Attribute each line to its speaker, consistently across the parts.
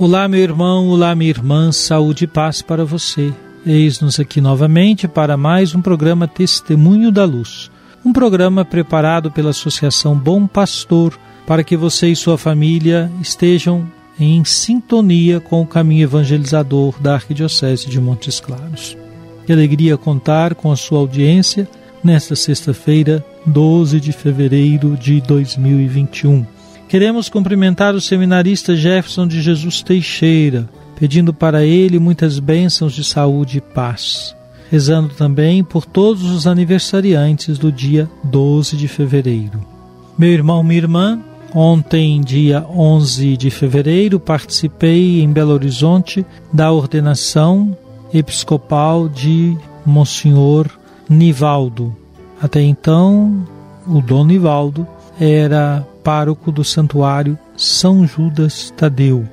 Speaker 1: Olá, meu irmão, olá, minha irmã, saúde e paz para você. Eis-nos aqui novamente para mais um programa Testemunho da Luz. Um programa preparado pela Associação Bom Pastor para que você e sua família estejam em sintonia com o caminho evangelizador da Arquidiocese de Montes Claros. Que alegria contar com a sua audiência nesta sexta-feira, 12 de fevereiro de 2021. Queremos cumprimentar o seminarista Jefferson de Jesus Teixeira, pedindo para ele muitas bênçãos de saúde e paz. Rezando também por todos os aniversariantes do dia 12 de fevereiro. Meu irmão, minha irmã, ontem, dia 11 de fevereiro, participei em Belo Horizonte da ordenação episcopal de Monsenhor Nivaldo. Até então, o Dom Nivaldo era pároco do Santuário São Judas Tadeu.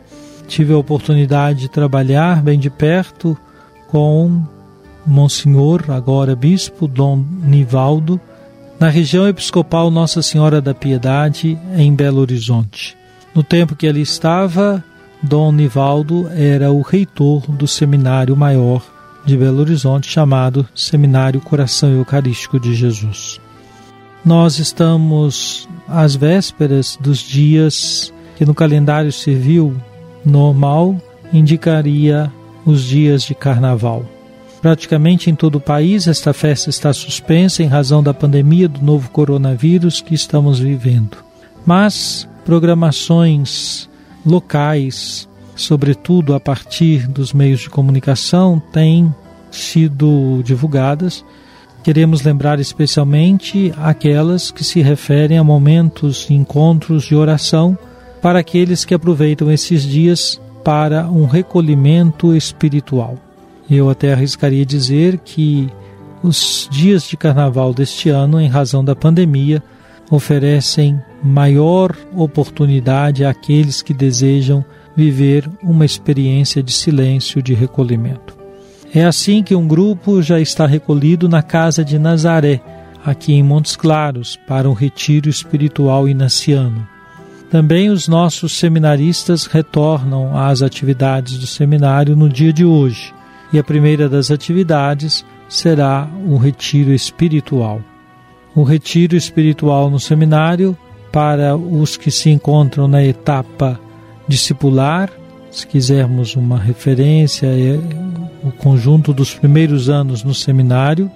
Speaker 1: Tive a oportunidade de trabalhar bem de perto com Monsenhor, agora Bispo Dom Nivaldo, na região episcopal Nossa Senhora da Piedade, em Belo Horizonte. No tempo que ali estava, Dom Nivaldo era o reitor do Seminário Maior de Belo Horizonte, chamado Seminário Coração Eucarístico de Jesus. Nós estamos às vésperas dos dias que no calendário civil normal indicaria os dias de carnaval. Praticamente em todo o país, esta festa está suspensa em razão da pandemia do novo coronavírus que estamos vivendo. Mas programações locais, sobretudo a partir dos meios de comunicação, têm sido divulgadas. Queremos lembrar especialmente aquelas que se referem a momentos encontros de oração para aqueles que aproveitam esses dias para um recolhimento espiritual. Eu até arriscaria dizer que os dias de carnaval deste ano, em razão da pandemia, oferecem maior oportunidade àqueles que desejam viver uma experiência de silêncio, de recolhimento. É assim que um grupo já está recolhido na casa de Nazaré, aqui em Montes Claros, para um retiro espiritual inaciano. Também os nossos seminaristas retornam às atividades do seminário no dia de hoje, e a primeira das atividades será o retiro espiritual. O retiro espiritual no seminário para os que se encontram na etapa discipular, se quisermos uma referência, é o conjunto dos primeiros anos no seminário.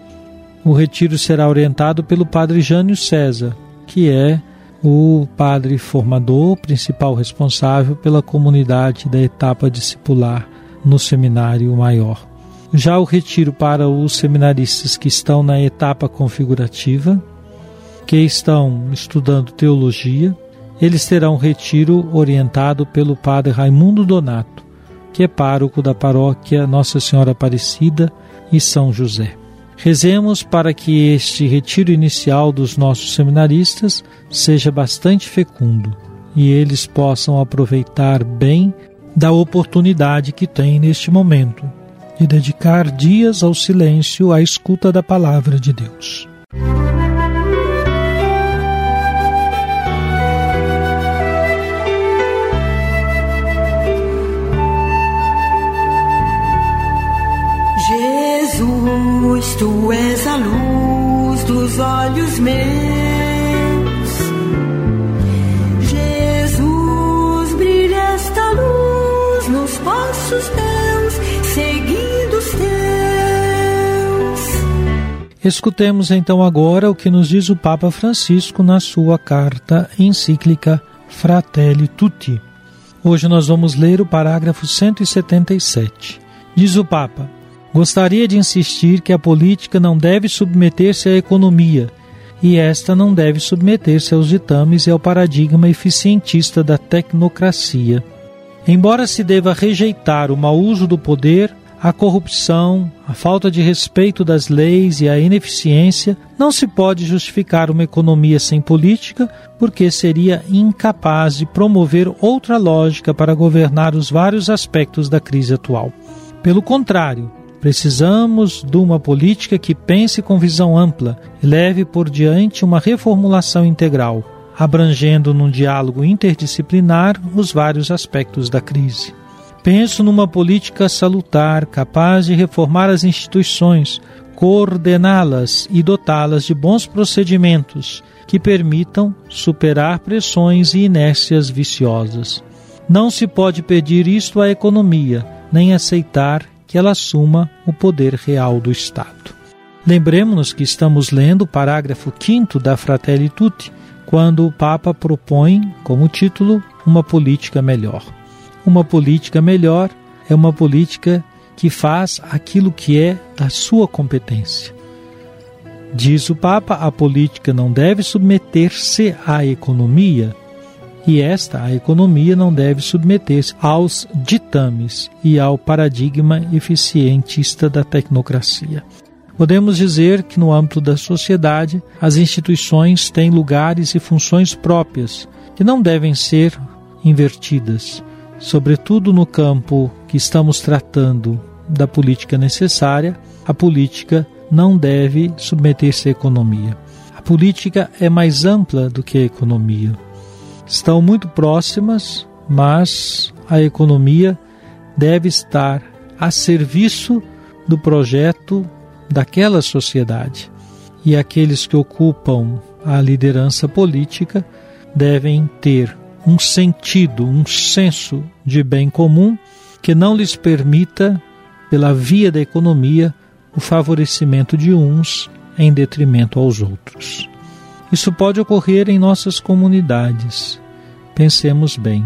Speaker 1: O retiro será orientado pelo padre Jânio César, que é o padre formador, principal responsável pela comunidade da etapa discipular no seminário maior. Já o retiro para os seminaristas que estão na etapa configurativa, que estão estudando teologia, eles terão retiro orientado pelo padre Raimundo Donato, que é pároco da paróquia Nossa Senhora Aparecida e São José. Rezemos para que este retiro inicial dos nossos seminaristas seja bastante fecundo e eles possam aproveitar bem da oportunidade que têm neste momento de dedicar dias ao silêncio à escuta da palavra de Deus.
Speaker 2: Olhos meus. Jesus, passos teus, seguindo os teus.
Speaker 1: Escutemos então agora o que nos diz o Papa Francisco na sua carta encíclica Fratelli Tutti. Hoje nós vamos ler o parágrafo 177. Diz o Papa: Gostaria de insistir que a política não deve submeter-se à economia e esta não deve submeter-se aos ditames e ao paradigma eficientista da tecnocracia. Embora se deva rejeitar o mau uso do poder, a corrupção, a falta de respeito das leis e a ineficiência, não se pode justificar uma economia sem política, porque seria incapaz de promover outra lógica para governar os vários aspectos da crise atual. Pelo contrário, precisamos de uma política que pense com visão ampla e leve por diante uma reformulação integral, abrangendo num diálogo interdisciplinar os vários aspectos da crise. Penso numa política salutar, capaz de reformar as instituições, coordená-las e dotá-las de bons procedimentos que permitam superar pressões e inércias viciosas. Não se pode pedir isto à economia, nem aceitar que ela assuma o poder real do Estado. Lembremos-nos que estamos lendo o parágrafo 5 da Fratelli Tutti, quando o Papa propõe como título uma política melhor. Uma política melhor é uma política que faz aquilo que é da sua competência. Diz o Papa, a política não deve submeter-se à economia, e esta, a economia, não deve submeter-se aos ditames e ao paradigma eficientista da tecnocracia. Podemos dizer que, no âmbito da sociedade, as instituições têm lugares e funções próprias que não devem ser invertidas sobretudo no campo que estamos tratando da política necessária, a política não deve submeter-se à economia. A política é mais ampla do que a economia. Estão muito próximas, mas a economia deve estar a serviço do projeto daquela sociedade. E aqueles que ocupam a liderança política devem ter um sentido, um senso de bem comum que não lhes permita, pela via da economia, o favorecimento de uns em detrimento aos outros. Isso pode ocorrer em nossas comunidades. Pensemos bem.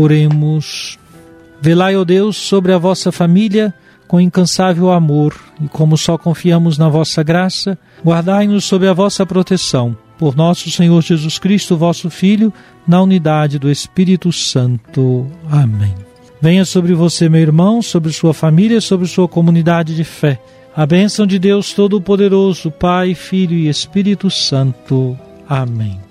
Speaker 1: Oremos. Velai, ó Deus, sobre a vossa família com incansável amor, e como só confiamos na vossa graça, guardai-nos sob a vossa proteção. Por nosso Senhor Jesus Cristo, vosso Filho, na unidade do Espírito Santo. Amém. Venha sobre você, meu irmão, sobre sua família, sobre sua comunidade de fé. A bênção de Deus Todo-Poderoso, Pai, Filho e Espírito Santo. Amém.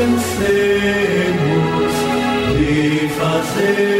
Speaker 3: Cansemos de fazer